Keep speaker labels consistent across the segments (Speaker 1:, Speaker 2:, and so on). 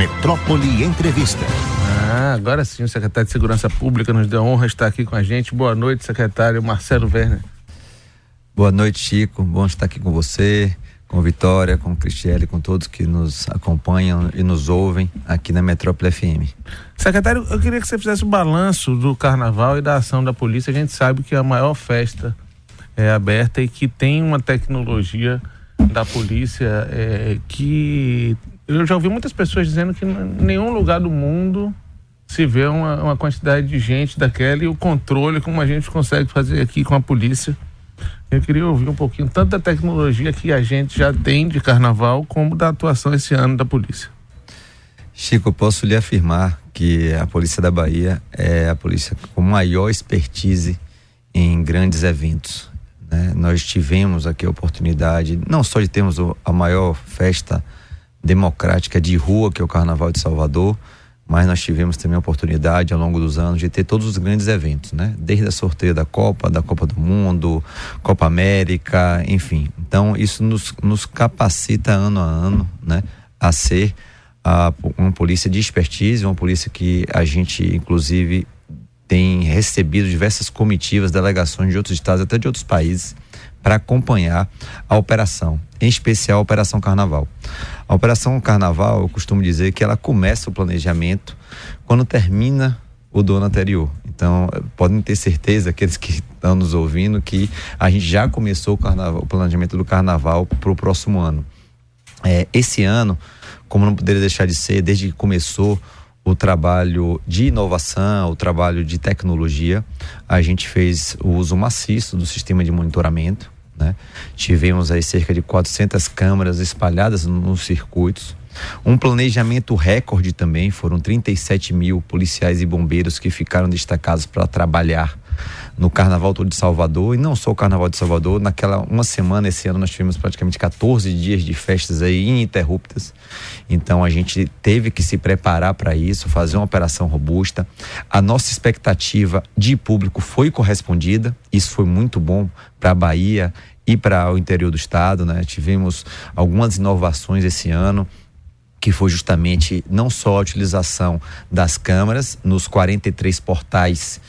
Speaker 1: Metrópole Entrevista.
Speaker 2: Ah, agora sim, o secretário de Segurança Pública nos deu a honra de estar aqui com a gente. Boa noite, secretário Marcelo Werner.
Speaker 3: Boa noite, Chico. Bom estar aqui com você, com Vitória, com Cristiele, com todos que nos acompanham e nos ouvem aqui na Metrópole FM.
Speaker 2: Secretário, eu queria que você fizesse o balanço do carnaval e da ação da polícia. A gente sabe que a maior festa é aberta e que tem uma tecnologia da polícia é, que eu já ouvi muitas pessoas dizendo que em nenhum lugar do mundo se vê uma, uma quantidade de gente daquela e o controle como a gente consegue fazer aqui com a polícia. Eu queria ouvir um pouquinho tanto da tecnologia que a gente já tem de carnaval, como da atuação esse ano da polícia.
Speaker 3: Chico, posso lhe afirmar que a Polícia da Bahia é a polícia com maior expertise em grandes eventos. Né? Nós tivemos aqui a oportunidade, não só de termos a maior festa democrática de rua, que é o Carnaval de Salvador, mas nós tivemos também a oportunidade ao longo dos anos de ter todos os grandes eventos, né? Desde a sorteio da Copa, da Copa do Mundo, Copa América, enfim. Então isso nos, nos capacita ano a ano, né? A ser a, uma polícia de expertise, uma polícia que a gente inclusive tem recebido diversas comitivas, delegações de outros estados, até de outros países, para acompanhar a operação, em especial a Operação Carnaval. A Operação Carnaval, eu costumo dizer que ela começa o planejamento quando termina o do ano anterior. Então, podem ter certeza, aqueles que estão nos ouvindo, que a gente já começou o, carnaval, o planejamento do carnaval para o próximo ano. É, esse ano, como não poderia deixar de ser, desde que começou o trabalho de inovação, o trabalho de tecnologia, a gente fez o uso maciço do sistema de monitoramento. Né? Tivemos aí cerca de 400 câmeras espalhadas nos circuitos. Um planejamento recorde também, foram 37 mil policiais e bombeiros que ficaram destacados para trabalhar no Carnaval todo de Salvador e não só o Carnaval de Salvador, naquela uma semana esse ano nós tivemos praticamente 14 dias de festas aí ininterruptas. Então a gente teve que se preparar para isso, fazer uma operação robusta. A nossa expectativa de público foi correspondida, isso foi muito bom para a Bahia e para o interior do estado, né? Tivemos algumas inovações esse ano que foi justamente não só a utilização das câmeras nos 43 portais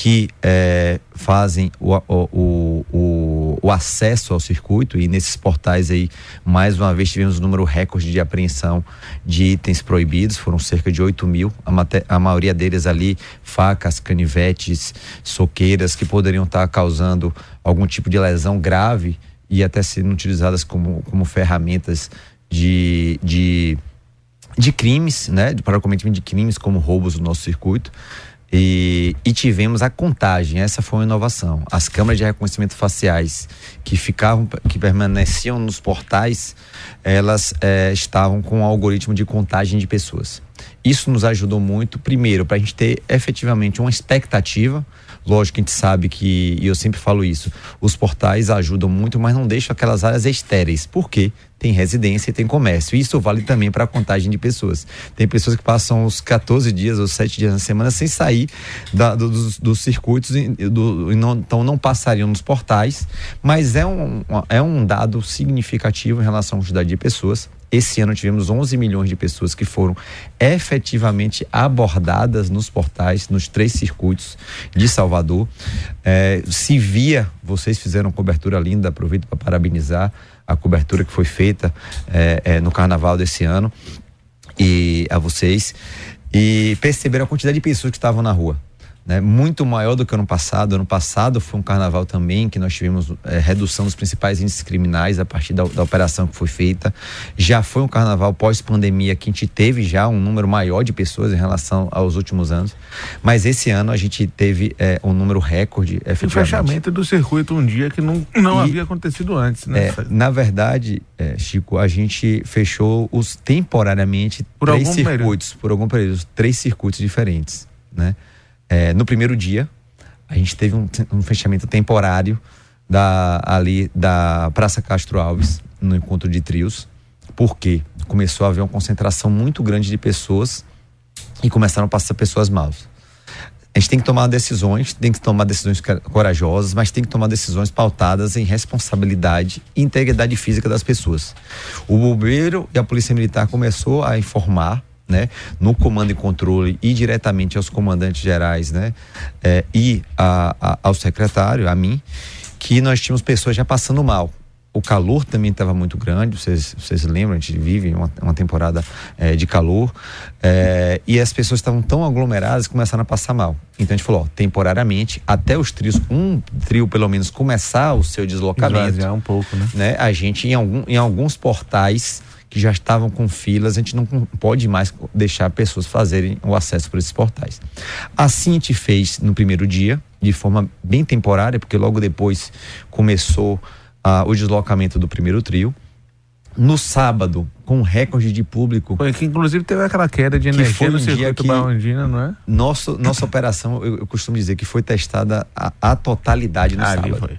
Speaker 3: que é, fazem o, o, o, o, acesso ao circuito e nesses portais aí, mais uma vez, tivemos um número recorde de apreensão de itens proibidos, foram cerca de 8 mil, a, a maioria deles ali, facas, canivetes, soqueiras, que poderiam estar causando algum tipo de lesão grave e até sendo utilizadas como, como ferramentas de, de, de crimes, né, para o cometimento de crimes como roubos no nosso circuito. E, e, tivemos a contagem, essa foi uma inovação. As câmeras de reconhecimento faciais que ficavam, que permaneciam nos portais, elas é, estavam com um algoritmo de contagem de pessoas. Isso nos ajudou muito, primeiro, para a gente ter efetivamente uma expectativa Lógico que a gente sabe que, e eu sempre falo isso, os portais ajudam muito, mas não deixam aquelas áreas estéreis. Por quê? Tem residência e tem comércio. Isso vale também para a contagem de pessoas. Tem pessoas que passam os 14 dias ou 7 dias na semana sem sair da, do, dos, dos, circuitos do, não, então não passariam nos portais, mas é um, é um dado significativo em relação à quantidade de pessoas esse ano tivemos 11 milhões de pessoas que foram efetivamente abordadas nos portais, nos três circuitos de Salvador. É, se via, vocês fizeram cobertura linda, aproveito para parabenizar a cobertura que foi feita é, é, no carnaval desse ano e a vocês. E perceberam a quantidade de pessoas que estavam na rua né, muito maior do que ano passado. Ano passado foi um carnaval também que nós tivemos é, redução dos principais índices criminais a partir da, da, operação que foi feita. Já foi um carnaval pós-pandemia que a gente teve já um número maior de pessoas em relação aos últimos anos. Mas esse ano a gente teve é, um número recorde.
Speaker 2: O fechamento do circuito um dia que não, não e, havia acontecido antes, né?
Speaker 3: É, na verdade, é, Chico, a gente fechou os temporariamente por três circuitos, período. por algum período, três circuitos diferentes, né? É, no primeiro dia, a gente teve um, um, fechamento temporário da, ali da Praça Castro Alves, no encontro de trios, porque começou a haver uma concentração muito grande de pessoas e começaram a passar pessoas maus. A gente tem que tomar decisões, tem que tomar decisões corajosas, mas tem que tomar decisões pautadas em responsabilidade e integridade física das pessoas. O bombeiro e a polícia militar começou a informar né, no comando e controle e diretamente aos comandantes gerais, né, é, e a, a, ao secretário, a mim, que nós tínhamos pessoas já passando mal. O calor também estava muito grande, vocês, vocês lembram, a gente vive uma, uma temporada é, de calor, é, e as pessoas estavam tão aglomeradas que começaram a passar mal. Então a gente falou, ó, temporariamente, até os trios, um trio pelo menos começar o seu deslocamento.
Speaker 2: Esvaziar um pouco, né?
Speaker 3: né? A gente, em, algum, em alguns portais, que já estavam com filas, a gente não pode mais deixar pessoas fazerem o acesso por esses portais. Assim a gente fez no primeiro dia, de forma bem temporária, porque logo depois começou uh, o deslocamento do primeiro trio. No sábado, com recorde de público.
Speaker 2: Foi que inclusive teve aquela queda de energia foi um no circuito Barrondina, não é?
Speaker 3: Nosso, nossa operação, eu, eu, costumo dizer que foi testada a, a totalidade no ah, sábado. Foi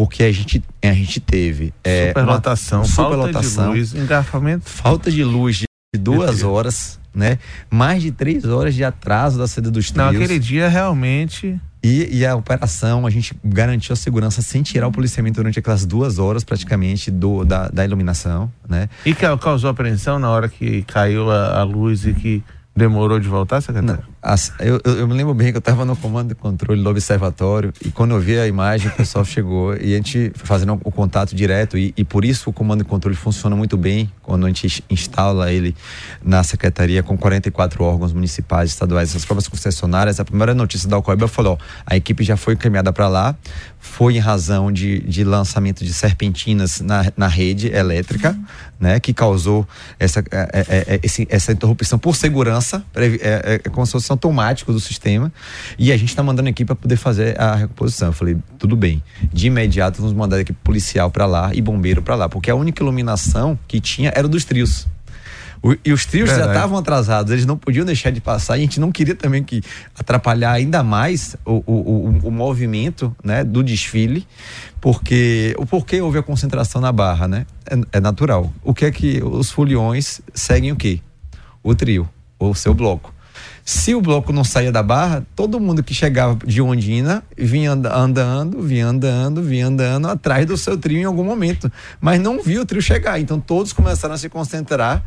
Speaker 3: porque a gente, a gente teve
Speaker 2: é, superlotação, superlotação, falta de luz, engarrafamento,
Speaker 3: falta de luz de duas horas, né? Mais de três horas de atraso da saída dos trios.
Speaker 2: Não, aquele dia realmente.
Speaker 3: E, e, a operação, a gente garantiu a segurança sem tirar o policiamento durante aquelas duas horas praticamente do, da, da iluminação, né?
Speaker 2: E causou apreensão na hora que caiu a, a luz e que Demorou de voltar, secretário? Não,
Speaker 3: as, eu, eu, me lembro bem que eu estava no comando de controle do observatório e quando eu vi a imagem, o pessoal chegou e a gente fazendo o contato direto e, e, por isso o comando de controle funciona muito bem quando a gente instala ele na secretaria com 44 órgãos municipais, estaduais, as próprias concessionárias. A primeira notícia da Alcoiba falou: a equipe já foi encaminhada para lá, foi em razão de, de lançamento de serpentinas na, na rede elétrica, né, que causou essa, é, é, é, esse, essa interrupção por segurança, é, é, como se fosse automático do sistema, e a gente está mandando equipe para poder fazer a recomposição. Eu falei, tudo bem, de imediato vamos mandar a equipe policial para lá e bombeiro para lá, porque a única iluminação que tinha era dos trios. O, e os trios Verdade. já estavam atrasados, eles não podiam deixar de passar e a gente não queria também que atrapalhar ainda mais o, o, o, o movimento né, do desfile, porque o porquê houve a concentração na barra, né? É, é natural. O que é que os foliões seguem o quê? O trio, o seu bloco. Se o bloco não saía da barra, todo mundo que chegava de Ondina vinha andando, vinha andando, vinha andando atrás do seu trio em algum momento, mas não viu o trio chegar. Então todos começaram a se concentrar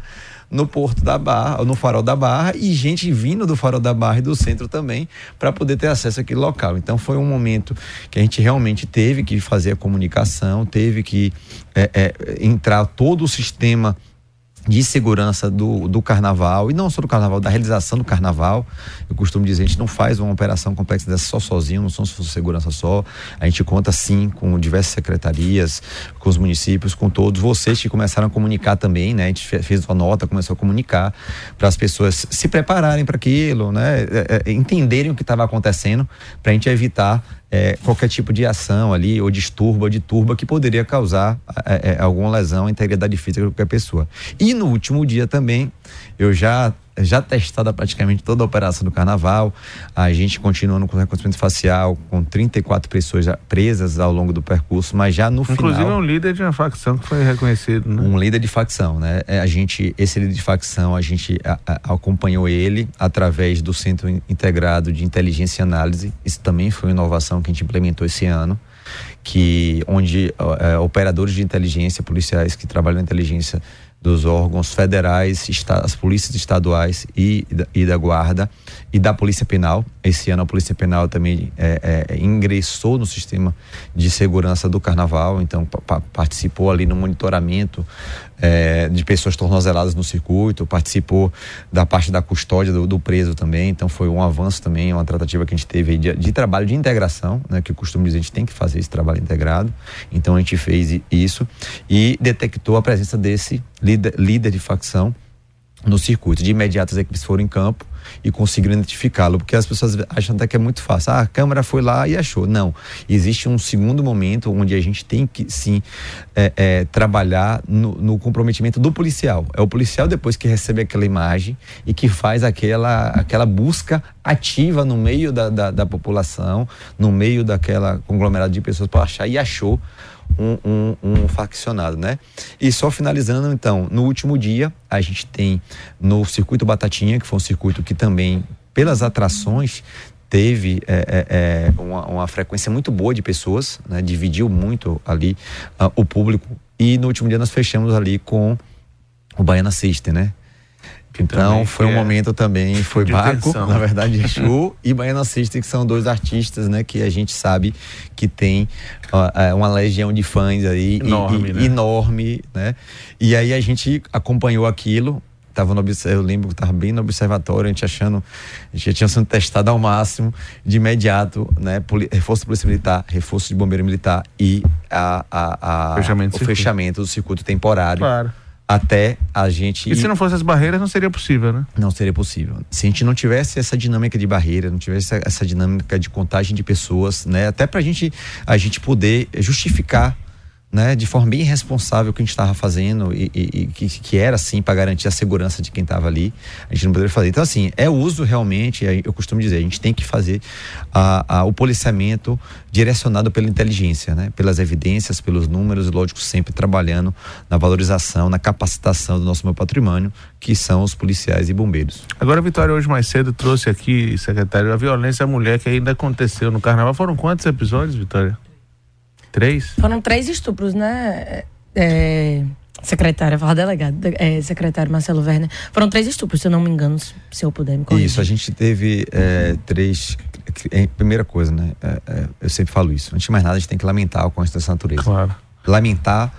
Speaker 3: no Porto da Barra, no Farol da Barra, e gente vindo do Farol da Barra e do centro também, para poder ter acesso àquele local. Então foi um momento que a gente realmente teve que fazer a comunicação, teve que é, é, entrar todo o sistema de segurança do, do carnaval, e não só do carnaval, da realização do carnaval. Eu costumo dizer, a gente não faz uma operação complexa dessa só sozinho, não somos segurança só. A gente conta sim com diversas secretarias, com os municípios, com todos vocês que começaram a comunicar também, né? A gente fez uma nota, começou a comunicar para as pessoas se prepararem para aquilo, né? É, é, entenderem o que estava acontecendo, para a gente evitar é, qualquer tipo de ação ali, ou distúrbio, ou de turba, que poderia causar é, alguma lesão à integridade física de qualquer pessoa. E no último dia também, eu já já testada praticamente toda a operação do carnaval. A gente continua no reconhecimento facial com 34 pessoas presas ao longo do percurso, mas já no
Speaker 2: Inclusive,
Speaker 3: final.
Speaker 2: Inclusive um líder de uma facção que foi reconhecido, né?
Speaker 3: Um líder de facção, né? É, a gente, esse líder de facção, a gente a, a, acompanhou ele através do Centro Integrado de Inteligência e Análise. Isso também foi uma inovação que a gente implementou esse ano que onde é, operadores de inteligência, policiais que trabalham na inteligência dos órgãos federais, as polícias estaduais e, e da guarda e da polícia penal. Esse ano a polícia penal também é, é, ingressou no sistema de segurança do carnaval, então participou ali no monitoramento é, de pessoas tornozeladas no circuito, participou da parte da custódia do, do, preso também, então foi um avanço também, uma tratativa que a gente teve de, de, trabalho de integração, né, que eu costumo dizer, a gente tem que fazer esse trabalho integrado, então a gente fez isso e detectou a presença desse líder, líder de facção no circuito. De imediato as equipes foram em campo e conseguiram identificá-lo, porque as pessoas acham até que é muito fácil. Ah, a câmera foi lá e achou. Não. Existe um segundo momento onde a gente tem que sim é, é, trabalhar no, no, comprometimento do policial. É o policial depois que recebe aquela imagem e que faz aquela, aquela busca ativa no meio da, da, da população, no meio daquela conglomerado de pessoas para achar e achou um, um, um, faccionado, né? E só finalizando, então, no último dia, a gente tem no circuito Batatinha, que foi um circuito que também, pelas atrações, teve é, é, é uma, uma, frequência muito boa de pessoas, né? dividiu muito ali uh, o público. E no último dia nós fechamos ali com o Baiana System, né? Então foi um é momento também, foi Baco, na verdade, Exu e Baiana System, que são dois artistas, né, que a gente sabe que tem uh, uma legião de fãs aí enorme, e, né? enorme, né? E aí a gente acompanhou aquilo, tava no, eu lembro que estava bem no observatório, a gente achando, a gente já tinha sido testado ao máximo, de imediato, né? Poli, reforço de polícia militar, reforço de bombeiro militar e a, a, a
Speaker 2: fechamento
Speaker 3: o fechamento do circuito temporário.
Speaker 2: Claro
Speaker 3: até a gente.
Speaker 2: E se não fosse as barreiras, não seria possível, né?
Speaker 3: Não seria possível. Se a gente não tivesse essa dinâmica de barreira, não tivesse essa dinâmica de contagem de pessoas, né? Até pra gente, a gente poder justificar né, de forma bem responsável o que a gente estava fazendo e, e, e que, que, era assim para garantir a segurança de quem estava ali, a gente não poderia fazer. Então, assim, é uso realmente, eu costumo dizer, a gente tem que fazer a, a, o policiamento direcionado pela inteligência, né, pelas evidências, pelos números, e lógico, sempre trabalhando na valorização, na capacitação do nosso meu patrimônio, que são os policiais e bombeiros.
Speaker 2: Agora, Vitória, hoje mais cedo, trouxe aqui, secretário, a violência à mulher que ainda aconteceu no carnaval. Foram quantos episódios, Vitória? Três?
Speaker 4: Foram três estupros, né? É, secretária, fala delegado, é, secretário Marcelo Werner. Foram três estupros, se eu não me engano, se eu puder me corrigir.
Speaker 3: Isso, a gente teve é, três. É, primeira coisa, né? É, é, eu sempre falo isso. Antes de mais nada, a gente tem que lamentar o ocorrência dessa natureza.
Speaker 2: Claro.
Speaker 3: Lamentar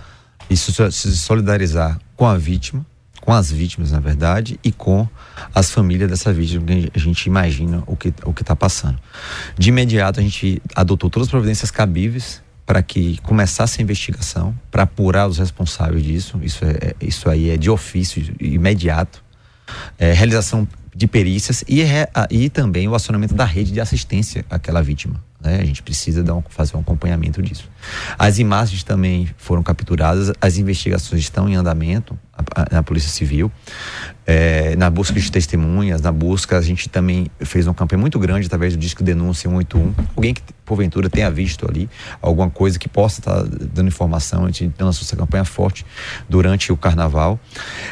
Speaker 3: e se solidarizar com a vítima, com as vítimas, na verdade, e com as famílias dessa vítima, que a gente imagina o que o está passando. De imediato, a gente adotou todas as providências cabíveis para que começasse a investigação, para apurar os responsáveis disso. Isso, é, é, isso aí é de ofício imediato. É, realização de perícias e, e também o acionamento da rede de assistência àquela vítima. Né? A gente precisa um, fazer um acompanhamento disso. As imagens também foram capturadas, as investigações estão em andamento na Polícia Civil, é, na busca de testemunhas, na busca, a gente também fez uma campanha muito grande através do Disco Denúncia 181. Alguém que porventura tenha visto ali alguma coisa que possa estar dando informação, a gente lançou essa campanha forte durante o carnaval.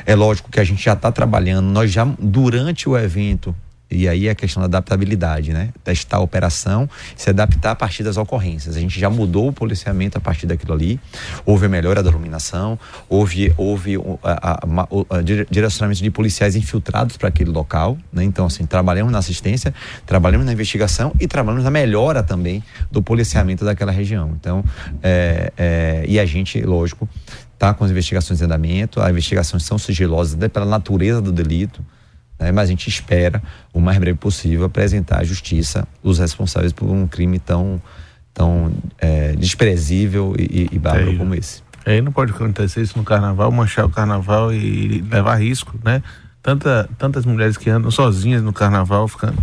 Speaker 3: É lógico que a gente já está trabalhando, nós já durante o evento e aí é a questão da adaptabilidade, né? Testar a operação, se adaptar a partir das ocorrências. A gente já mudou o policiamento a partir daquilo ali. Houve a melhora da iluminação, houve, houve a direcionamento de policiais infiltrados para aquele local, né? Então, assim, trabalhamos na assistência, trabalhamos na investigação e trabalhamos na melhora também do policiamento daquela região. Então, é, é, e a gente, lógico, está com as investigações em andamento, as investigações são sigilosas até pela natureza do delito né? mas a gente espera, o mais breve possível, apresentar à justiça os responsáveis por um crime tão, tão é, desprezível e, e bárbaro é, como esse.
Speaker 2: Aí não pode acontecer isso no carnaval, manchar o carnaval e levar risco, né? Tanta, tantas mulheres que andam sozinhas no carnaval ficando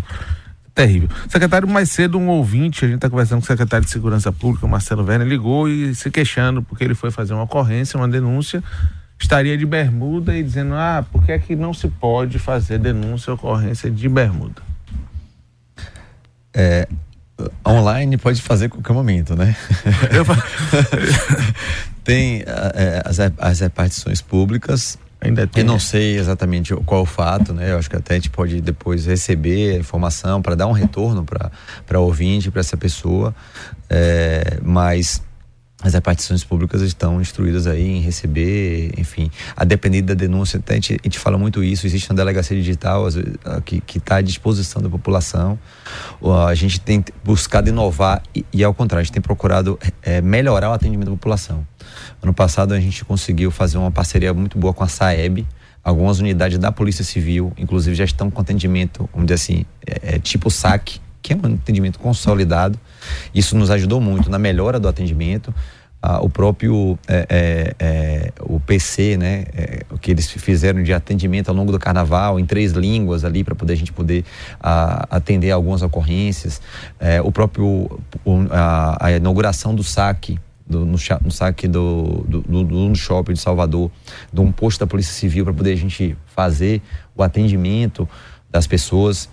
Speaker 2: terrível. Secretário, mais cedo um ouvinte, a gente está conversando com o secretário de Segurança Pública, Marcelo Werner, ligou e se queixando porque ele foi fazer uma ocorrência, uma denúncia estaria de bermuda e dizendo: ah, por que é que não se pode fazer denúncia ou ocorrência de bermuda?
Speaker 3: É, online pode fazer a qualquer momento, né? tem é, as, as repartições públicas. Ainda tem. Eu não sei exatamente qual o fato, né? Eu acho que até a gente pode depois receber a informação para dar um retorno para ouvinte, para essa pessoa. É, mas as repartições públicas estão instruídas aí em receber, enfim, a depender da denúncia, a gente, a gente fala muito isso, existe uma delegacia digital que está à disposição da população, a gente tem buscado inovar e, e ao contrário, a gente tem procurado é, melhorar o atendimento da população. Ano passado a gente conseguiu fazer uma parceria muito boa com a SAEB, algumas unidades da Polícia Civil, inclusive já estão com atendimento, vamos dizer assim, é, é tipo SAC, que é um atendimento consolidado. Isso nos ajudou muito na melhora do atendimento. Ah, o próprio é, é, é, o PC, né, é, o que eles fizeram de atendimento ao longo do carnaval em três línguas ali para poder a gente poder ah, atender algumas ocorrências, é, o próprio o, a, a, inauguração do saque do, no, no, saque do, do, do, do shopping de Salvador, de um posto da Polícia Civil para poder a gente fazer o atendimento das pessoas.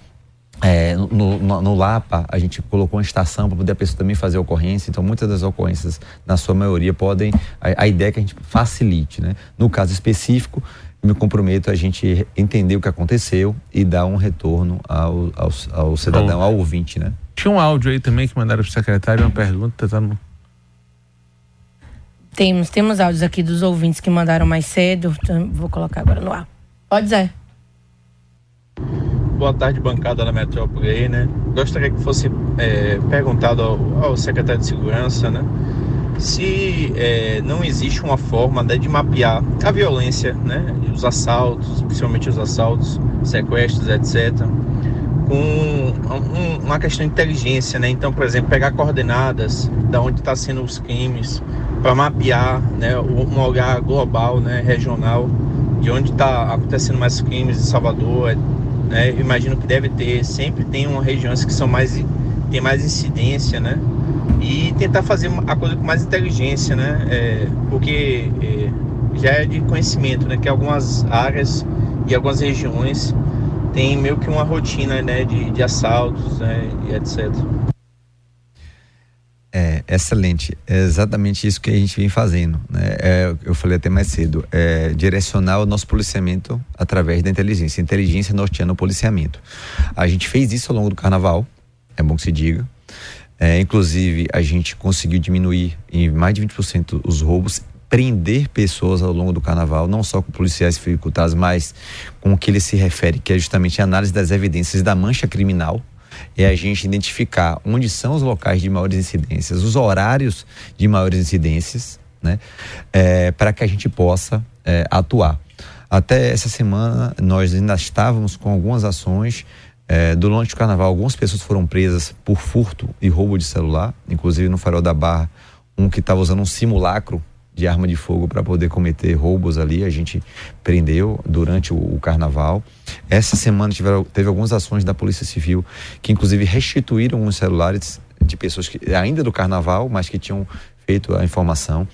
Speaker 3: É, no, no, no, Lapa, a gente colocou uma estação para poder a pessoa também fazer ocorrência. Então, muitas das ocorrências, na sua maioria, podem. A, a ideia é que a gente facilite, né? No caso específico, me comprometo a gente entender o que aconteceu e dar um retorno ao, ao, ao cidadão, ao ouvinte, né?
Speaker 2: Tinha um áudio aí também que mandaram para o secretário, uma pergunta, tá no...
Speaker 4: Temos, temos áudios aqui dos ouvintes que mandaram mais cedo. Então, vou colocar agora no ar. Pode, Zé.
Speaker 5: Boa tarde, bancada da Metrópole aí, né? Gostaria que fosse é, perguntado ao, ao, secretário de Segurança, né? Se é, não existe uma forma né, de mapear a violência, né? Os assaltos, principalmente os assaltos, sequestros, etc com um, uma questão de inteligência, né? Então, por exemplo, pegar coordenadas da onde está sendo os crimes para mapear, né, um olhar global, né, regional, de onde está acontecendo mais crimes em Salvador. Né? Eu imagino que deve ter, sempre tem uma regiões que são mais tem mais incidência, né? E tentar fazer a coisa com mais inteligência, né? É, porque é, já é de conhecimento, né? Que algumas áreas e algumas regiões tem meio que uma rotina né, de, de assaltos né, e etc.
Speaker 3: É, excelente. É exatamente isso que a gente vem fazendo. Né? É, eu falei até mais cedo. É, direcionar o nosso policiamento através da inteligência. Inteligência norteando o policiamento. A gente fez isso ao longo do carnaval, é bom que se diga. É, inclusive, a gente conseguiu diminuir em mais de 20% os roubos prender pessoas ao longo do carnaval, não só com policiais dificultados, mas com o que ele se refere, que é justamente a análise das evidências da mancha criminal. É a gente identificar onde são os locais de maiores incidências, os horários de maiores incidências, né? É, para que a gente possa é, atuar. Até essa semana nós ainda estávamos com algumas ações é, durante o carnaval, algumas pessoas foram presas por furto e roubo de celular, inclusive no Farol da Barra, um que estava usando um simulacro de arma de fogo para poder cometer roubos ali. A gente prendeu durante o, o carnaval. Essa semana tiveram, teve algumas ações da Polícia Civil que, inclusive, restituíram os celulares de pessoas que ainda do carnaval, mas que tinham feito a informação.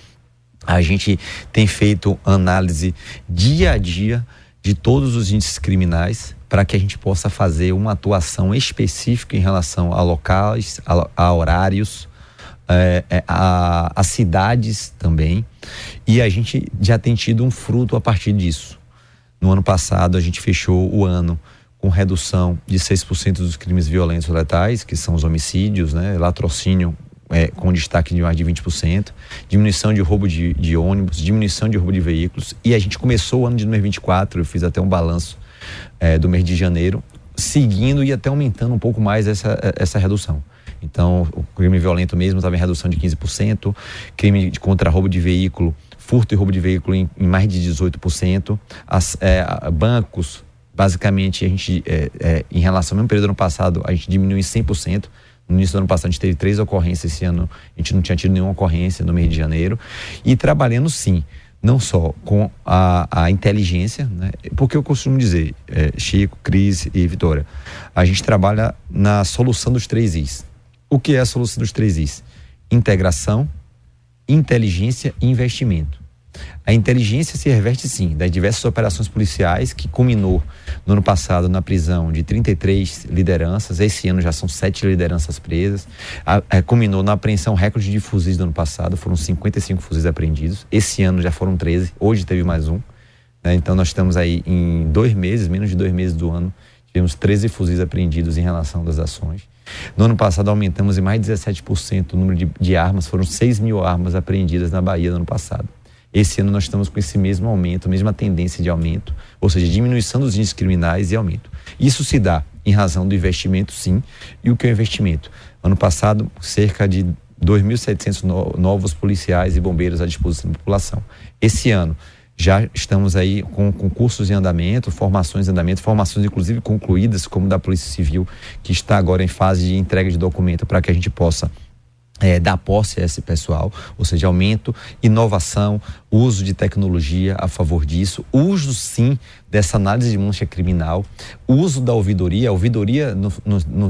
Speaker 3: A gente tem feito análise dia a dia de todos os índices criminais para que a gente possa fazer uma atuação específica em relação a locais, a, a horários, é, é, a, as cidades também, e a gente já tem tido um fruto a partir disso. No ano passado, a gente fechou o ano com redução de 6% dos crimes violentos letais, que são os homicídios, né? latrocínio é, com destaque de mais de 20%, diminuição de roubo de, de, ônibus, diminuição de roubo de veículos. E a gente começou o ano de 2024, eu fiz até um balanço é, do mês de janeiro, seguindo e até aumentando um pouco mais essa, essa redução. Então, o crime violento mesmo estava em redução de 15%, crime de contra roubo de veículo, furto e roubo de veículo em, em mais de 18%, As, é, bancos, basicamente, a gente, é, é, em relação ao mesmo período do ano passado, a gente diminuiu em 100%. No início do ano passado a gente teve três ocorrências, esse ano a gente não tinha tido nenhuma ocorrência no mês de janeiro. E trabalhando sim, não só com a, a inteligência, né? porque eu costumo dizer, é, Chico, Cris e Vitória, a gente trabalha na solução dos três Is. O que é a solução dos três Is? Integração, inteligência e investimento. A inteligência se reverte sim das diversas operações policiais que culminou no ano passado na prisão de 33 lideranças. Esse ano já são sete lideranças presas. A, a, culminou na apreensão recorde de fuzis do ano passado, foram 55 fuzis apreendidos. Esse ano já foram 13, hoje teve mais um. Né? Então nós estamos aí em dois meses, menos de dois meses do ano, tivemos 13 fuzis apreendidos em relação das ações. No ano passado aumentamos em mais de 17% o número de, de armas, foram 6 mil armas apreendidas na Bahia no ano passado. Esse ano nós estamos com esse mesmo aumento, mesma tendência de aumento, ou seja, diminuição dos índices criminais e aumento. Isso se dá em razão do investimento, sim. E o que é o investimento? Ano passado, cerca de 2.700 novos policiais e bombeiros à disposição da população. Esse ano, já estamos aí com concursos em andamento, formações em andamento, formações inclusive concluídas, como da Polícia Civil, que está agora em fase de entrega de documento para que a gente possa é, dar posse a esse pessoal, ou seja, aumento, inovação, uso de tecnologia a favor disso, uso sim dessa análise de mancha criminal, uso da ouvidoria. A ouvidoria nos,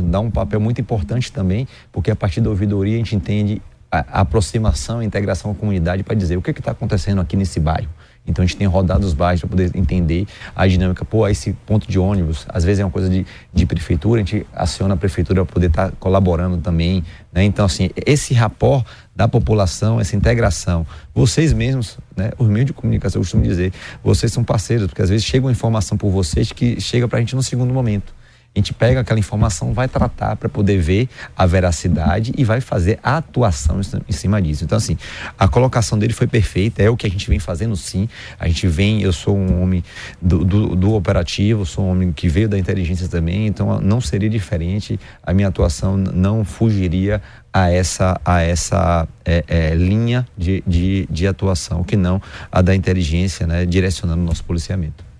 Speaker 3: dá um papel muito importante também, porque a partir da ouvidoria a gente entende a, aproximação, a integração a comunidade para dizer o que está acontecendo aqui nesse bairro então a gente tem rodado os bairros para poder entender a dinâmica. Pô, esse ponto de ônibus, às vezes é uma coisa de, de prefeitura, a gente aciona a prefeitura para poder estar tá colaborando também. Né? Então, assim, esse rapport da população, essa integração, vocês mesmos, né? os meios de comunicação, eu costumo dizer, vocês são parceiros, porque às vezes chega uma informação por vocês que chega para a gente no segundo momento. A gente pega aquela informação, vai tratar para poder ver a veracidade e vai fazer a atuação em cima disso. Então, assim, a colocação dele foi perfeita, é o que a gente vem fazendo sim. A gente vem, eu sou um homem do, do, do operativo, sou um homem que veio da inteligência também, então não seria diferente, a minha atuação não fugiria a essa, a essa é, é, linha de, de, de atuação, que não a da inteligência, né, direcionando o nosso policiamento.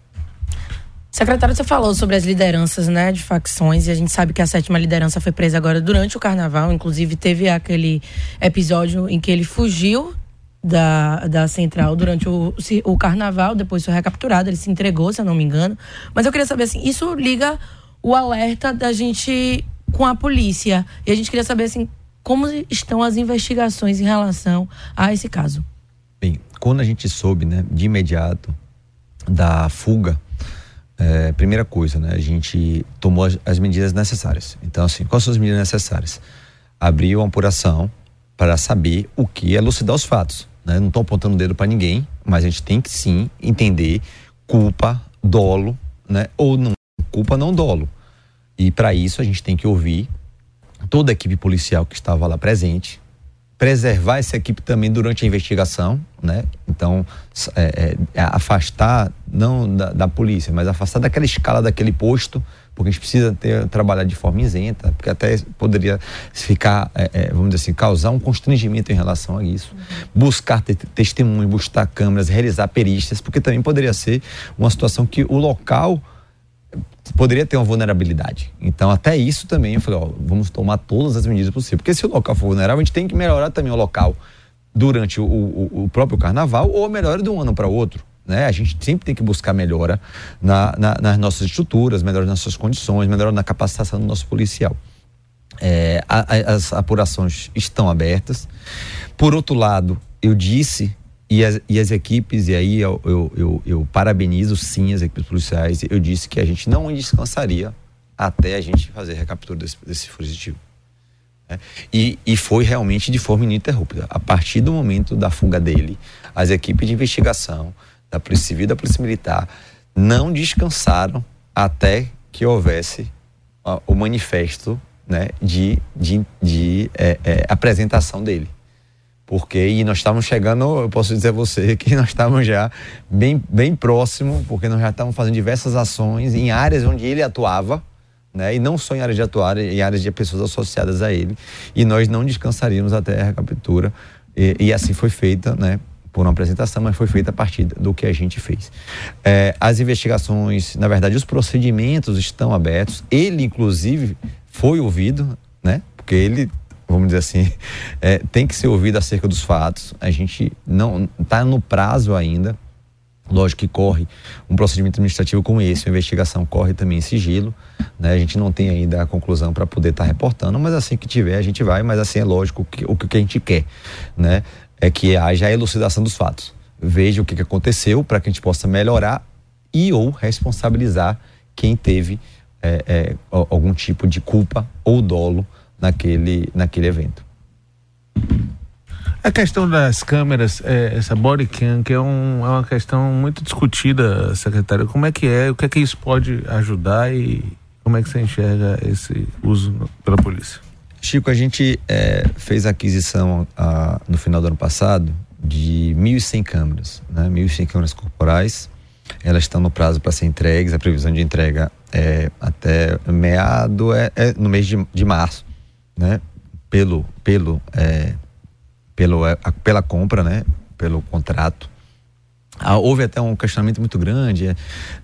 Speaker 4: Secretário, você falou sobre as lideranças, né, de facções, e a gente sabe que a sétima liderança foi presa agora durante o carnaval. Inclusive, teve aquele episódio em que ele fugiu da, da central durante o, o carnaval, depois foi recapturado, ele se entregou, se eu não me engano. Mas eu queria saber assim, isso liga o alerta da gente com a polícia. E a gente queria saber assim, como estão as investigações em relação a esse caso.
Speaker 3: Bem, quando a gente soube, né, de imediato da fuga é, primeira coisa, né? A gente tomou as, as, medidas necessárias. Então, assim, quais são as medidas necessárias? Abriu uma apuração para saber o que é elucidar os fatos. Né? Não estou apontando o dedo para ninguém, mas a gente tem que sim entender culpa, dolo, né? Ou não culpa, não dolo. E para isso a gente tem que ouvir toda a equipe policial que estava lá presente, preservar essa equipe também durante a investigação, né? Então, é, é, afastar, não da, da, polícia, mas afastar daquela escala, daquele posto, porque a gente precisa ter, trabalhar de forma isenta, porque até poderia ficar, é, é vamos dizer assim, causar um constrangimento em relação a isso. Uhum. Buscar te, testemunhos, buscar câmeras, realizar perícias, porque também poderia ser uma situação que o local poderia ter uma vulnerabilidade. Então, até isso também eu falei, ó, vamos tomar todas as medidas possíveis. Porque se o local for vulnerável, a gente tem que melhorar também o local durante o, o, o próprio carnaval ou melhora de um ano para outro. Né? A gente sempre tem que buscar melhora na, na, nas nossas estruturas, melhora nas nossas condições, melhora na capacitação do nosso policial. É, a, a, as apurações estão abertas. Por outro lado, eu disse e as, e as equipes, e aí eu, eu, eu, eu, parabenizo sim as equipes policiais, eu disse que a gente não descansaria até a gente fazer a recaptura desse, desse fugitivo. Né? E, e foi realmente de forma ininterrupta. A partir do momento da fuga dele, as equipes de investigação, da Polícia Civil e da Polícia Militar, não descansaram até que houvesse uh, o manifesto né, de, de, de é, é, apresentação dele porque e nós estávamos chegando, eu posso dizer a você que nós estávamos já bem, bem próximo, porque nós já estávamos fazendo diversas ações em áreas onde ele atuava, né? E não só em áreas de atuar, em áreas de pessoas associadas a ele, e nós não descansaríamos até a recaptura, e, e assim foi feita, né? Por uma apresentação, mas foi feita a partir do que a gente fez. É, as investigações, na verdade, os procedimentos estão abertos. Ele, inclusive, foi ouvido, né? Porque ele vamos dizer assim, é, tem que ser ouvido acerca dos fatos. A gente não está no prazo ainda. Lógico que corre um procedimento administrativo como esse, a investigação corre também em sigilo, né? A gente não tem ainda a conclusão para poder estar tá reportando, mas assim que tiver a gente vai, mas assim é lógico que o que a gente quer, né? É que haja a elucidação dos fatos. Veja o que, que aconteceu para que a gente possa melhorar e ou responsabilizar quem teve é, é, algum tipo de culpa ou dolo naquele, naquele evento.
Speaker 2: A questão das câmeras, é, essa body cam, que é, um, é uma questão muito discutida, secretário. Como é que é? O que é que isso pode ajudar e como é que você enxerga esse uso pela polícia?
Speaker 3: Chico, a gente é, fez a aquisição a, no final do ano passado de 1.100 câmeras, né? 1.100 câmeras corporais. Elas estão no prazo para ser entregues. A previsão de entrega é até meado, é, é no mês de, de março né, pelo, pelo, é, pelo, é, a, pela compra, né, pelo contrato. Ah, houve até um questionamento muito grande, é,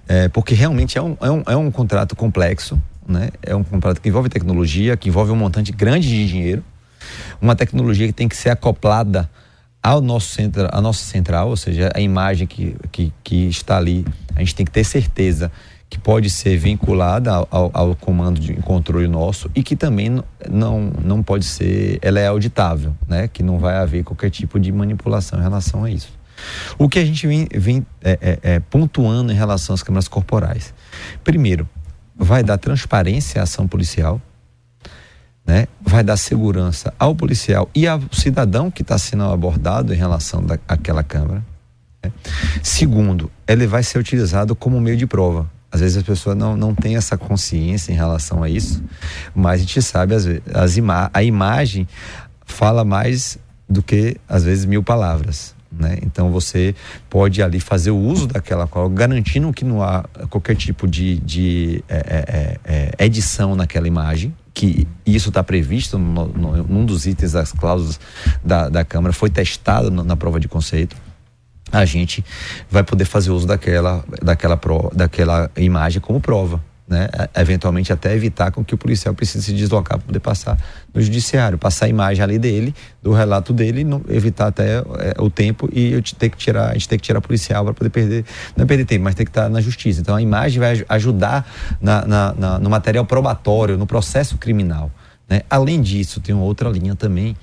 Speaker 3: é, porque realmente é um, é, um, é um contrato complexo, né, é um contrato que envolve tecnologia, que envolve um montante grande de dinheiro, uma tecnologia que tem que ser acoplada ao nosso centro, a nossa central, ou seja, a imagem que, que, que está ali, a gente tem que ter certeza que pode ser vinculada ao, ao, comando de controle nosso e que também não, não pode ser, ela é auditável, né? Que não vai haver qualquer tipo de manipulação em relação a isso. O que a gente vem, vem é, é, é, pontuando em relação às câmeras corporais? Primeiro, vai dar transparência à ação policial, né? vai dar segurança ao policial e ao cidadão que está sendo abordado em relação àquela câmera. Né? Segundo, ele vai ser utilizado como meio de prova Às vezes a pessoa não, não tem essa consciência em relação a isso, mas a gente sabe as, as ima a imagem fala mais do que às vezes mil palavras. Né? Então você pode ali fazer o uso daquela cola, garantindo que não há qualquer tipo de, de é, é, é, é edição naquela imagem, que isso está previsto num dos itens das cláusulas da, da Câmara, foi testado na, na prova de conceito a gente vai poder fazer uso daquela, daquela, pro, daquela imagem como prova né, eventualmente até evitar com que o policial precise se deslocar para poder passar no judiciário, passar a imagem ali dele, do relato dele, não, evitar até é, o tempo e eu ter que tirar, a gente tem que tirar policial para poder perder, não é perder tempo, mas tem que estar na justiça. Então a imagem vai ajudar na, na, na, no material probatório, no processo criminal. Né? Além disso, tem uma outra linha também,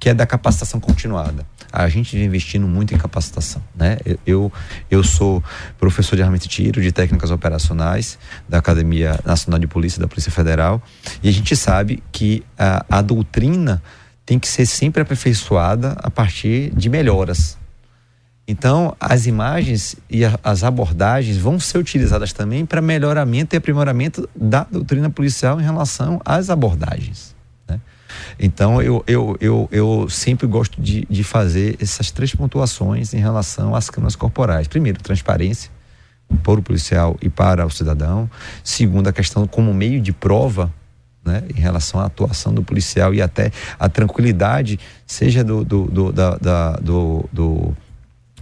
Speaker 3: que é da capacitação continuada a gente investindo muito em capacitação, né? Eu, eu sou professor de armamento e tiro, de técnicas operacionais da Academia Nacional de Polícia da Polícia Federal e a gente sabe que a, a doutrina tem que ser sempre aperfeiçoada a partir de melhoras. Então, as imagens e a, as abordagens vão ser utilizadas também para melhoramento e aprimoramento da doutrina policial em relação às abordagens. Então, eu, eu, eu, eu sempre gosto de, de fazer essas três pontuações em relação às câmaras corporais. Primeiro, transparência para o policial e para o cidadão. Segundo, a questão como meio de prova né, em relação à atuação do policial e até a tranquilidade, seja do, do, do, da, da, do, do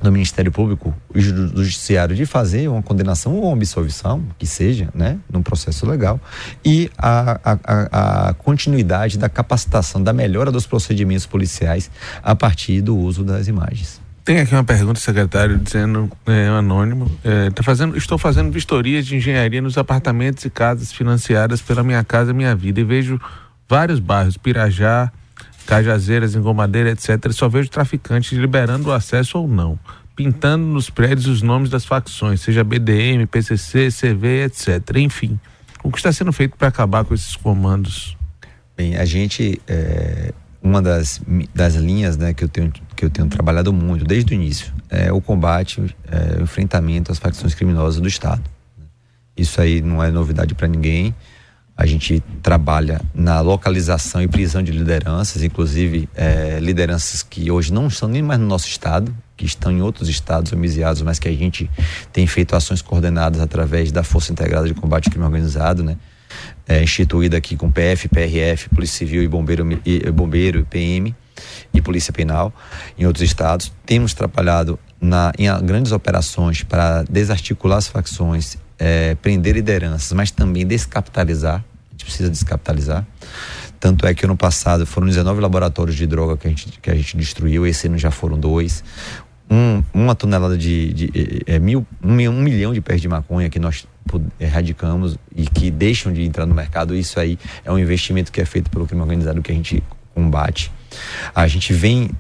Speaker 3: do Ministério Público e do, Judiciário de fazer uma condenação ou uma absolvição, que seja, né, num processo legal, e a, a, a, continuidade da capacitação, da melhora dos procedimentos policiais a partir do uso das imagens.
Speaker 2: Tem aqui uma pergunta, secretário, dizendo, é, anônimo, é, tá fazendo, estou fazendo vistorias de engenharia nos apartamentos e casas financiadas pela Minha Casa Minha Vida e vejo vários bairros, Pirajá, Cajazeiras, Engomadeira, etc. Só vejo traficantes liberando o acesso ou não, pintando nos prédios os nomes das facções, seja BDM, PCC, CV, etc. Enfim, o que está sendo feito para acabar com esses comandos?
Speaker 3: Bem, a gente é, uma das, das linhas né, que, eu tenho, que eu tenho trabalhado muito desde o início é o combate, é, o enfrentamento às facções criminosas do Estado. Isso aí não é novidade para ninguém. A gente trabalha na localização e prisão de lideranças, inclusive é, lideranças que hoje não estão nem mais no nosso estado, que estão em outros estados homiciados, mas que a gente tem feito ações coordenadas através da Força Integrada de Combate ao Crime Organizado, né? É, instituída aqui com PF, PRF, Polícia Civil e Bombeiro, e, bombeiro PM e Polícia Penal em outros estados. Temos trabalhado na, em grandes operações para desarticular as facções é, prender lideranças, mas também descapitalizar. Gente precisa descapitalizar. Tanto é que ano passado foram 19 laboratórios de droga que a gente, que a gente destruiu, esse ano já foram dois. Um, uma tonelada de, de é, mil, um, um, milhão de pés de maconha que nós erradicamos e que deixam de entrar no mercado. Isso aí é um investimento que é feito pelo crime organizado que a gente combate. A gente vem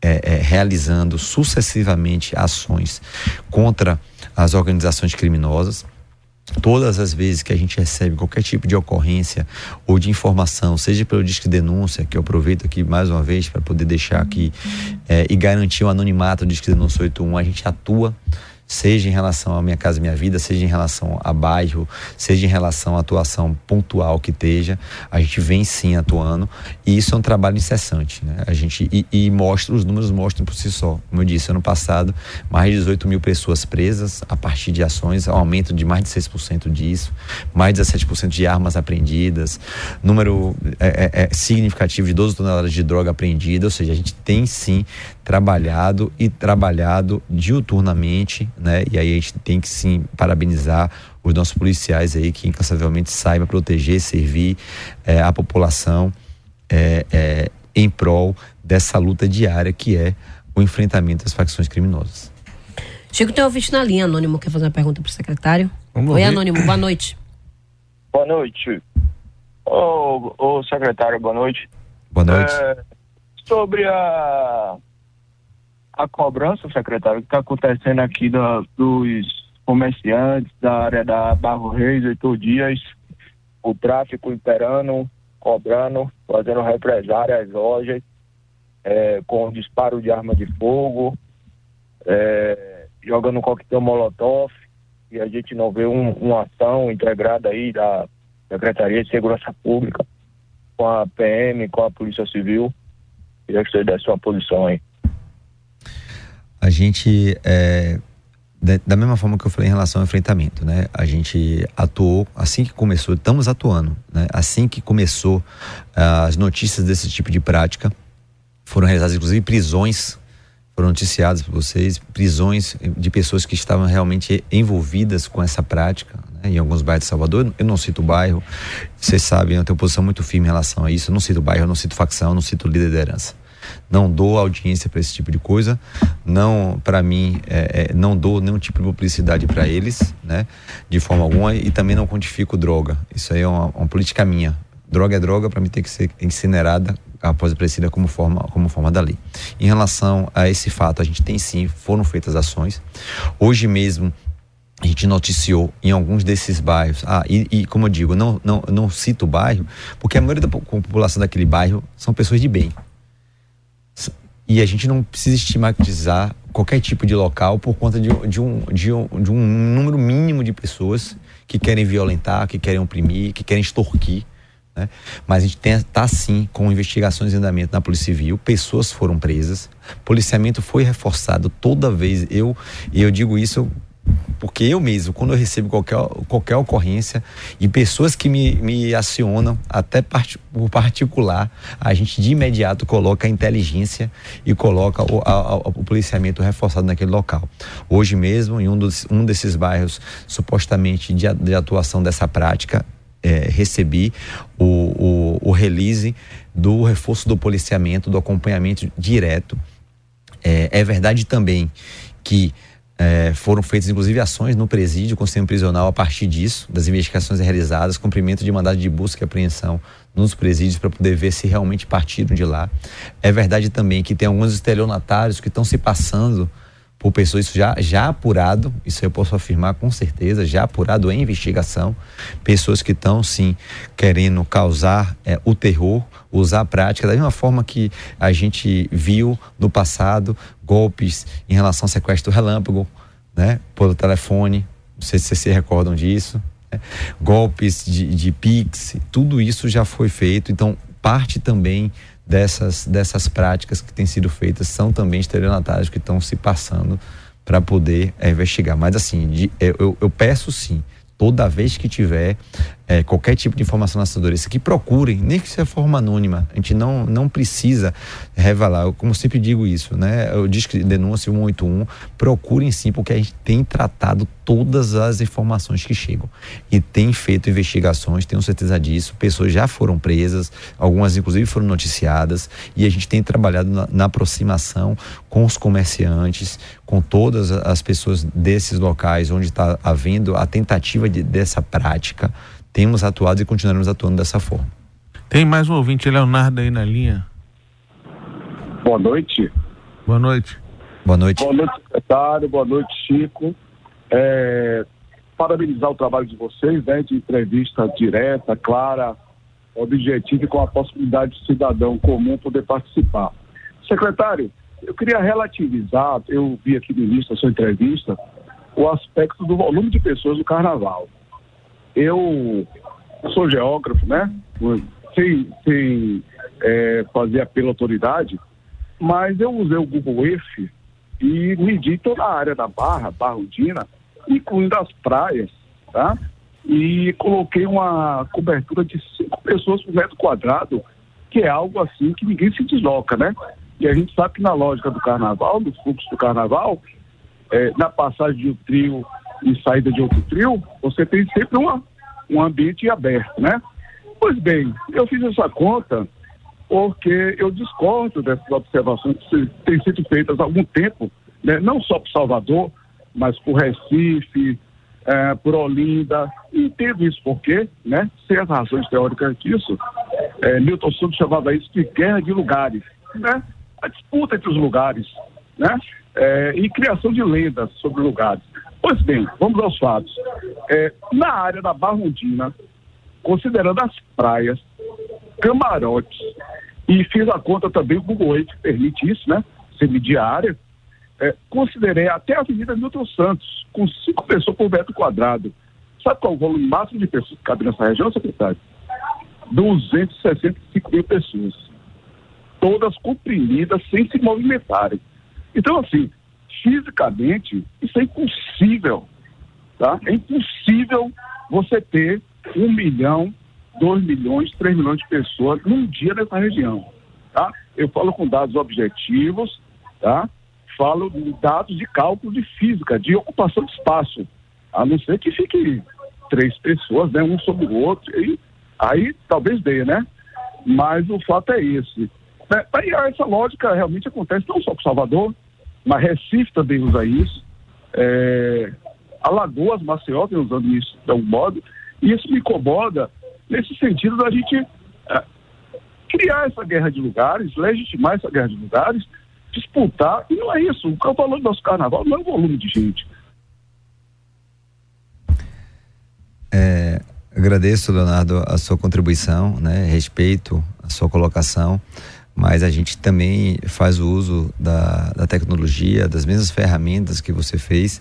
Speaker 3: é, é, realizando sucessivamente ações contra as organizações criminosas todas as vezes que a gente recebe qualquer tipo de ocorrência ou de informação, seja pelo disque denúncia, que eu aproveito aqui mais uma vez para poder deixar aqui é, e garantir o anonimato do disque denúncia 81, a gente atua seja em relação à Minha Casa Minha Vida, seja em relação a bairro, seja em relação à atuação pontual que esteja, a gente vem sim atuando e isso é um trabalho incessante, né? A gente, e, e mostra, os números mostram por si só. Como eu disse, ano passado, mais de 18 mil pessoas presas a partir de ações, um aumento de mais de 6% disso, mais de 17% de armas apreendidas, número é, é, é significativo de 12 toneladas de droga apreendida, ou seja, a gente tem sim trabalhado e trabalhado diuturnamente, né? E aí a gente tem que sim parabenizar os nossos policiais aí que incansavelmente saibam proteger, servir é, a população é, é, em prol dessa luta diária que é o enfrentamento das facções criminosas.
Speaker 4: Chico, tem um ouvinte na linha, Anônimo, quer fazer uma pergunta para o secretário? Vamos Oi, Anônimo, boa noite.
Speaker 6: Boa noite. Ô, ô secretário, boa noite.
Speaker 3: Boa noite.
Speaker 6: É, sobre a a cobrança, secretário, que está acontecendo aqui da, dos comerciantes da área da Barro Reis, Heitor Dias, o tráfico imperando, cobrando, fazendo represária às lojas, é, com disparo de arma de fogo, é, jogando coquetel molotov e a gente não vê um, uma ação integrada aí da Secretaria de Segurança Pública com a PM, com a Polícia Civil. Queria que você desse uma posição aí.
Speaker 3: A gente, é, da mesma forma que eu falei em relação ao enfrentamento, né? A gente atuou assim que começou, estamos atuando, né? Assim que começou as notícias desse tipo de prática, foram realizadas inclusive prisões foram noticiadas por vocês prisões de pessoas que estavam realmente envolvidas com essa prática né, em alguns bairros de Salvador. Eu não cito bairro, vocês sabem, eu tenho posição muito firme em relação a isso. Eu não cito bairro, eu não cito facção, eu não cito liderança. Não dou audiência para esse tipo de coisa, não, para mim, é, é, não dou nenhum tipo de publicidade para eles, né, de forma alguma, e também não quantifico droga. Isso aí é uma, uma política minha. Droga é droga, para mim tem que ser incinerada após a presida como forma, como forma da lei. Em relação a esse fato, a gente tem sim, foram feitas ações. Hoje mesmo, a gente noticiou em alguns desses bairros. Ah, e, e, como eu digo, não, não, não cito o bairro, porque a maioria da população daquele bairro são pessoas de bem. E a gente não precisa estigmatizar qualquer tipo de local por conta de, de, um, de, um, de um número mínimo de pessoas que querem violentar, que querem oprimir, que querem extorquir. Né? Mas a gente está sim com investigações em andamento na Polícia Civil, pessoas foram presas, policiamento foi reforçado toda vez. Eu, eu digo isso porque eu mesmo, quando eu recebo qualquer, qualquer ocorrência e pessoas que me, me acionam, até part, por particular, a gente de imediato coloca a inteligência e coloca o, a, o policiamento reforçado naquele local. Hoje mesmo, em um, dos, um desses bairros supostamente de, de atuação dessa prática, é, recebi o, o, o, release do reforço do policiamento, do acompanhamento direto. É, é verdade também que é, foram feitas inclusive ações no presídio com sistema prisional a partir disso, das investigações realizadas, cumprimento de mandado de busca e apreensão nos presídios para poder ver se realmente partiram de lá. É verdade também que tem alguns estelionatários que estão se passando por pessoas, isso já, já apurado, isso eu posso afirmar com certeza, já apurado em investigação, pessoas que estão sim querendo causar é, o terror, usar a prática, da mesma forma que a gente viu no passado golpes em relação ao sequestro relâmpago, né, pelo telefone, não sei se vocês se recordam disso, né? golpes de, de Pix, tudo isso já foi feito, então parte também dessas, dessas práticas que têm sido feitas são também estelionatários que estão se passando para poder é, investigar. Mas assim, de, eu, eu peço sim, toda vez que tiver é, qualquer tipo de informação na assessoria, que procurem, nem que seja forma anônima. A gente não, não precisa revelar. Eu, como sempre digo isso, né? Eu disse que denúncia 181, procurem sim, porque a gente tem tratado todas as informações que chegam. E tem feito investigações, tenho certeza disso. Pessoas já foram presas, algumas inclusive foram noticiadas, e a gente tem trabalhado na, na aproximação com os comerciantes, com todas as pessoas desses locais onde está havendo a tentativa de, dessa prática temos atuado e continuaremos atuando dessa forma.
Speaker 2: Tem mais um ouvinte, Leonardo, aí na linha.
Speaker 7: Boa noite.
Speaker 2: Boa noite.
Speaker 3: Boa noite.
Speaker 7: Boa noite, secretário. Boa noite, Chico. É, parabenizar o trabalho de vocês, né, de entrevista direta, clara, objetiva e com a possibilidade de cidadão comum poder participar. Secretário, eu queria relativizar, eu vi aqui no início da sua entrevista, o aspecto do volume de pessoas do carnaval. Eu sou geógrafo, né? Sem, sem é, fazer apelo à autoridade, mas eu usei o Google Earth e medi toda a área da Barra, Barrudina, incluindo as praias, tá? E coloquei uma cobertura de cinco pessoas por metro quadrado, que é algo assim que ninguém se desloca, né? E a gente sabe que na lógica do carnaval, do fluxo do carnaval, é, na passagem de um trio e saída de outro trio, você tem sempre uma, um ambiente aberto, né? Pois bem, eu fiz essa conta porque eu discordo dessas observações que têm sido feitas há algum tempo, né? não só por Salvador, mas por Recife, é, por Olinda. E entendo isso porque, né? Sem as razões teóricas disso, é, Milton Santos chamava isso de guerra de lugares, né? A disputa entre os lugares, né? É, e criação de lendas sobre lugares. Pois bem, vamos aos fatos. É, na área da Barrundina, considerando as praias, camarotes, e fiz a conta também, o Google Earth permite isso, né? Você é, considerei até a Avenida Milton Santos, com cinco pessoas por metro quadrado. Sabe qual é o volume máximo de pessoas que cabe nessa região, secretário? 265 mil pessoas. Todas comprimidas, sem se movimentarem. Então, assim, fisicamente, isso é impossível. Tá? É impossível você ter um milhão, dois milhões, três milhões de pessoas num dia nessa região. Tá? Eu falo com dados objetivos, tá? falo de dados de cálculo de física, de ocupação de espaço. A não ser que fique três pessoas, né, um sobre o outro, e aí talvez dê, né? Mas o fato é esse. É, essa lógica realmente acontece não só com Salvador, mas Recife também usa isso. É, Alagoas, Maceió tem usando isso de algum modo. E isso me incomoda nesse sentido da gente é, criar essa guerra de lugares, legitimar essa guerra de lugares, disputar, e não é isso. O valor do nosso carnaval não é o volume de gente.
Speaker 3: É, agradeço, Leonardo, a sua contribuição, né? respeito a sua colocação, mas a gente também faz o uso da, da tecnologia, das mesmas ferramentas que você fez.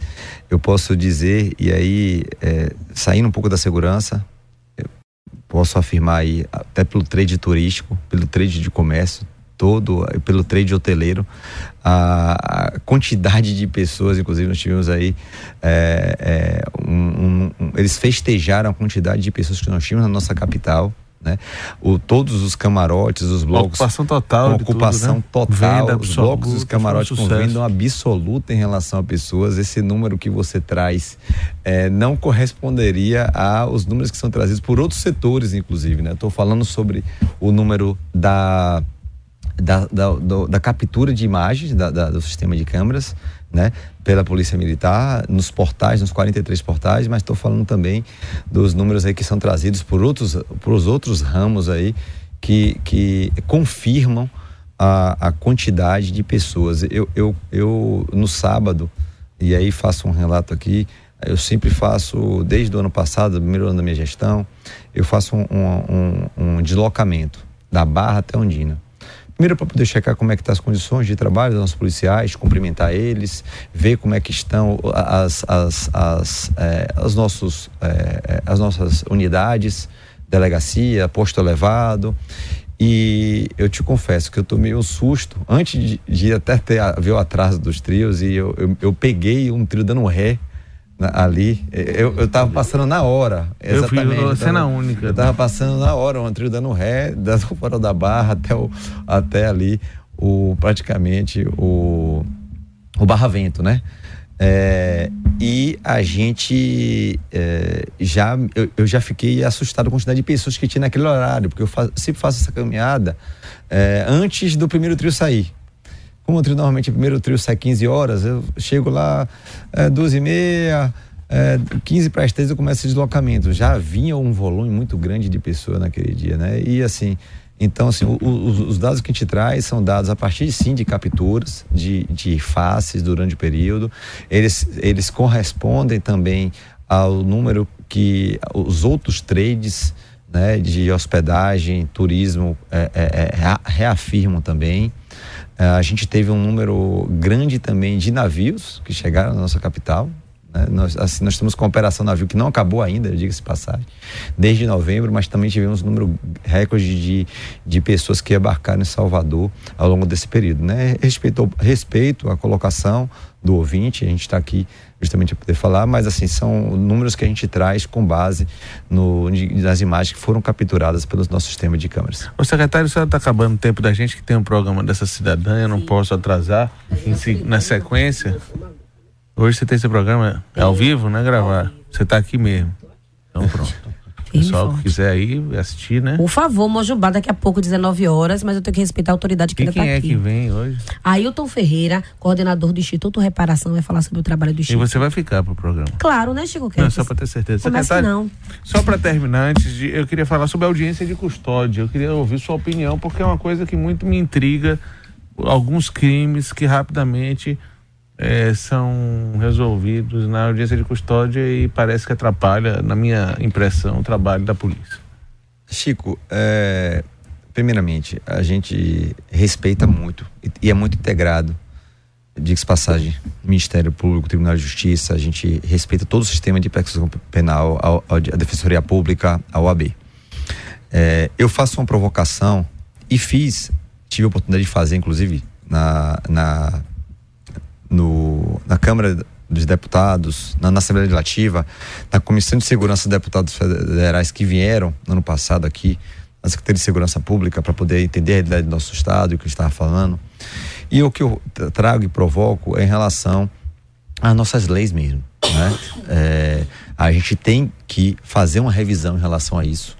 Speaker 3: Eu posso dizer, e aí, é, saindo um pouco da segurança, posso afirmar aí, até pelo trade turístico, pelo trade de comércio, todo, pelo trade hoteleiro, a, a quantidade de pessoas, inclusive nós tivemos aí, é, é, um, um, um, eles festejaram a quantidade de pessoas que nós tínhamos na nossa capital, né? O, todos os camarotes, os blocos.
Speaker 2: Ocupação total.
Speaker 3: ocupação
Speaker 2: tudo,
Speaker 3: né? total. Venda os blocos, os camarotes com venda absoluta em relação a pessoas. Esse número que você traz é, não corresponderia aos números que são trazidos por outros setores, inclusive. Estou né? falando sobre o número da da, da, do, da captura de imagens da, da, do sistema de câmeras, né, pela Polícia Militar, nos portais, nos 43 portais, mas estou falando também dos números aí que são trazidos por outros, por os outros ramos aí que, que confirmam a, a quantidade de pessoas. Eu, eu, eu, no sábado, e aí faço um relato aqui, eu sempre faço, desde o ano passado, primeiro ano da minha gestão, eu faço um, um, um, um deslocamento da Barra até Ondina Primeiro para poder checar como é que estão tá as condições de trabalho dos nossos policiais, cumprimentar eles, ver como é que estão as, as, as, é, as, nossos, é, as nossas unidades, delegacia, posto elevado. E eu te confesso que eu tomei um susto antes de, de até ter, ver o atraso dos trios e eu, eu, eu peguei um trio dando ré ali. Eu, eu tava passando na hora. Exatamente.
Speaker 2: Eu vi cena única.
Speaker 3: Eu tava passando na hora, um trio dando ré, dando fora da barra até, o, até ali, o, praticamente o, o barravento, né? É, e a gente é, já eu, eu, já fiquei assustado com a quantidade de pessoas que tinha naquele horário, porque eu sempre faço essa caminhada é, antes do primeiro trio sair. Como o normalmente, o primeiro trio sai 15 horas, eu chego lá é, 12 e meia, é, 15 para as 3 eu começo o deslocamento. Já vinha um volume muito grande de pessoas naquele dia, né? E assim, então assim, o, o, os dados que a gente traz são dados a partir sim de capturas, de, de faces durante o período. Eles, eles correspondem também ao número que os outros trades né, de hospedagem, turismo é, é, é reafirmam também. É, a gente teve um número grande também de navios que chegaram na nossa capital. Né? Nós, assim, nós temos com a Operação Navio que não acabou ainda, diga-se passagem, desde novembro, mas também tivemos um número recorde de, de pessoas que embarcaram em Salvador ao longo desse período. Né? Respeito, respeito a colocação do ouvinte, a gente está aqui justamente para poder falar, mas assim, são números que a gente traz com base no, nas imagens que foram capturadas pelo nosso sistema de câmeras.
Speaker 2: O secretário, você está acabando o tempo da gente que tem um programa dessa cidadã, eu não posso atrasar em, na sequência. Hoje você tem esse programa, é ao vivo, né? Gravar. Você está aqui mesmo. Então pronto. Pessoal que quiser aí assistir, né?
Speaker 4: Por favor, Mojubá, daqui a pouco, 19 horas, mas eu tenho que respeitar a autoridade que
Speaker 2: e
Speaker 4: ainda
Speaker 2: aqui. Quem é que vem hoje?
Speaker 4: Ailton Ferreira, coordenador do Instituto Reparação, vai falar sobre o trabalho do Instituto.
Speaker 2: E você vai ficar pro programa?
Speaker 4: Claro, né, Chico
Speaker 2: Não, só para ter certeza.
Speaker 4: Começa não.
Speaker 2: Só para terminar, antes de, eu queria falar sobre a audiência de custódia. Eu queria ouvir sua opinião, porque é uma coisa que muito me intriga. Alguns crimes que rapidamente é, são resolvidos na audiência de custódia e parece que atrapalha, na minha impressão, o trabalho da polícia.
Speaker 3: Chico, é, primeiramente, a gente respeita muito e é muito integrado diga-se passagem, Ministério Público, Tribunal de Justiça, a gente respeita todo o sistema de persecução penal, a, a, Defensoria Pública, a OAB. É, eu faço uma provocação e fiz, tive a oportunidade de fazer, inclusive, na, na, no, na Câmara dos Deputados, na, na, Assembleia Legislativa, na Comissão de Segurança dos Deputados Federais que vieram no ano passado aqui, na Secretaria de Segurança Pública, para poder entender a realidade do nosso Estado e o que estava falando. E o que eu trago e provoco é em relação às nossas leis mesmo. Né? É, a gente tem que fazer uma revisão em relação a isso.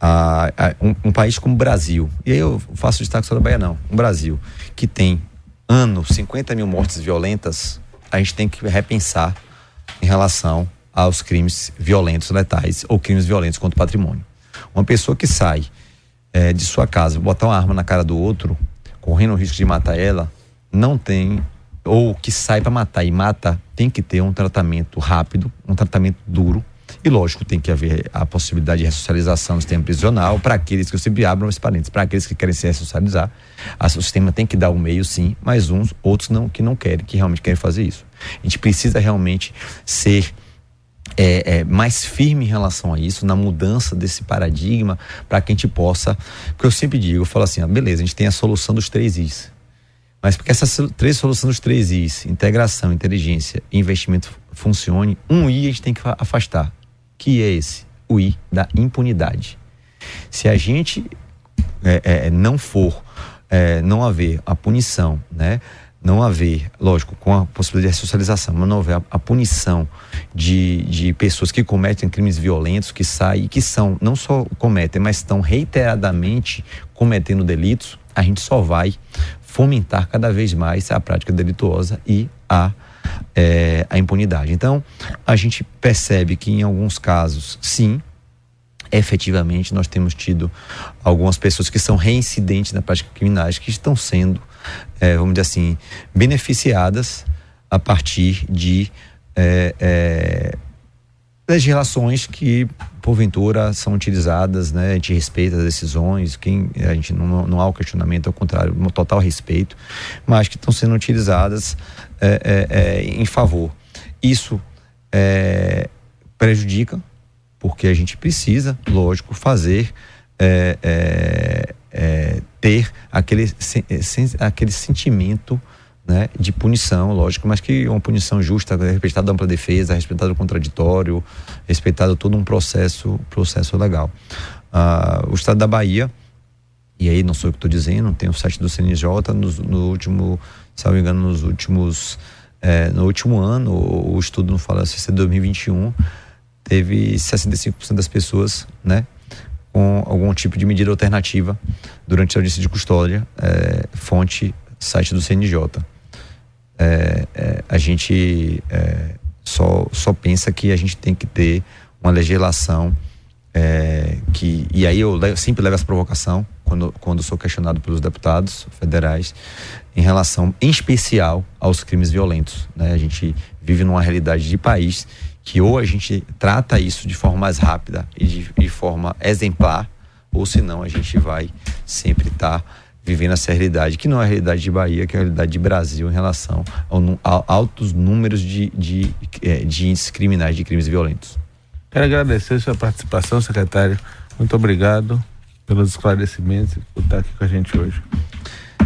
Speaker 3: A, a, um, um, país como o Brasil, e aí eu faço destaque só da Bahia, não. Um Brasil que tem ano 50 mil mortes violentas, a gente tem que repensar em relação aos crimes violentos letais ou crimes violentos contra o patrimônio. Uma pessoa que sai é, de sua casa, botar uma arma na cara do outro, correndo o risco de matar ela, não tem, ou que sai para matar e mata, tem que ter um tratamento rápido, um tratamento duro. E lógico, tem que haver a possibilidade de ressocialização no sistema prisional para aqueles que eu sempre abro os parentes, para aqueles que querem se ressocializar. o sistema tem que dar um meio, sim, mas uns, outros não, que não querem, que realmente querem fazer isso. A gente precisa realmente ser é, é, mais firme em relação a isso, na mudança desse paradigma, para que a gente possa. Porque eu sempre digo, eu falo assim: beleza, a gente tem a solução dos três Is. Mas porque essa três soluções dos três Is, integração, inteligência e investimento funcione, um I a gente tem que afastar. Que é esse? O I da impunidade. Se a gente é, é não for, é, não haver a punição, né? não haver, lógico, com a possibilidade de ressocialização, mas não haver a, a, punição de, de pessoas que cometem crimes violentos, que saem, que são, não só cometem, mas estão reiteradamente cometendo delitos, a gente só vai fomentar cada vez mais a prática delituosa e a, é, a impunidade. Então, a gente percebe que em alguns casos, sim, efetivamente nós temos tido algumas pessoas que são reincidentes na prática criminais que estão sendo é, vamos dizer assim, beneficiadas a partir de é, é, que porventura são utilizadas, né? A gente respeita as decisões, quem a gente não, não há o questionamento, ao contrário, um total respeito, mas que estão sendo utilizadas é, é, é, em favor. Isso é, prejudica, porque a gente precisa, lógico, fazer ter aquele, aquele sentimento né, de punição, lógico, mas que uma punição justa, respeitada a ampla defesa, respeitada o contraditório, respeitado todo um processo, processo legal. Ah, o Estado da Bahia, e aí não sou eu que estou dizendo, tem o site do CNJ, no, no último, se não me engano, nos últimos, é, no último ano, o, o estudo não fala se é 2021, teve 65% das pessoas, né, com algum tipo de medida alternativa durante a audiência de custódia, é, fonte site do CNJ. É, é, a gente é, só, só pensa que a gente tem que ter uma legislação é, que e aí eu levo, sempre levo essa provocação quando quando sou questionado pelos deputados federais em relação em especial aos crimes violentos né a gente vive numa realidade de país que ou a gente trata isso de forma mais rápida e de, de forma exemplar, ou senão a gente vai sempre estar tá vivendo essa realidade, que não é a realidade de Bahia, que é a realidade de Brasil em relação a altos números de, de, é, de índices criminais, de crimes violentos.
Speaker 2: Quero agradecer sua participação, secretário. Muito obrigado pelos esclarecimentos e por estar aqui com a gente hoje.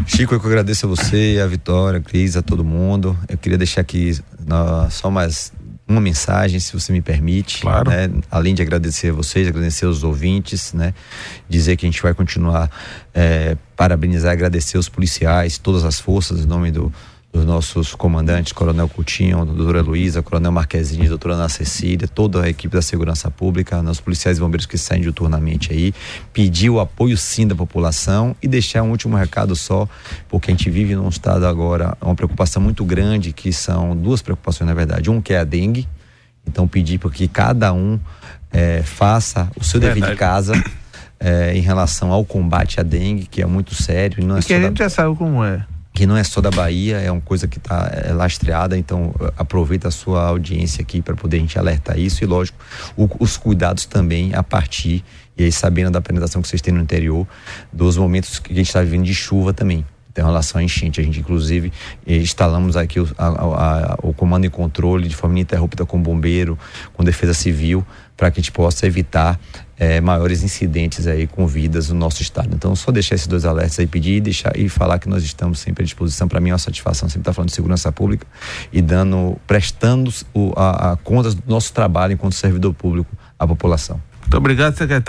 Speaker 3: Chico, eu que agradeço a você, a Vitória, a Cris, a todo mundo. Eu queria deixar aqui só mais uma mensagem, se você me permite.
Speaker 2: Claro.
Speaker 3: Né? Além de agradecer a vocês, agradecer aos ouvintes, né? Dizer que a gente vai continuar é, parabenizar, agradecer os policiais, todas as forças, em nome do, dos nossos comandantes, Coronel Coutinho, doutora Luísa, Coronel Marquezine, doutora Ana Cecília, toda a equipe da segurança pública, os policiais e bombeiros que saem diuturnamente aí, pedir o apoio sim da população e deixar um último recado só, porque a gente vive num estado agora, uma preocupação muito grande, que são duas preocupações na verdade, um que é a dengue, então pedir para que cada um é, faça o seu dever de casa, é, em relação ao combate à dengue, que é muito sério. E, não é
Speaker 2: e que a gente da... já sabe como é
Speaker 3: que não é só da Bahia, é uma coisa que está é, lastreada, então aproveita a sua audiência aqui para poder a gente alertar isso e, lógico, o, os cuidados também a partir, e aí sabendo da penetração que vocês têm no interior, dos momentos que a gente está vivendo de chuva também. em relação à enchente. A gente, inclusive, instalamos aqui o, a, a, o comando e controle de forma ininterrupta com bombeiro, com defesa civil, para que a gente possa evitar é, maiores incidentes aí com vidas no nosso estado. Então, só deixar esses dois alertas aí, pedir e deixar e falar que nós estamos sempre à disposição. Para mim é uma satisfação sempre estar falando de segurança pública e dando, prestando o, a, a contas do nosso trabalho enquanto servidor público à população.
Speaker 2: Muito obrigado, secretário.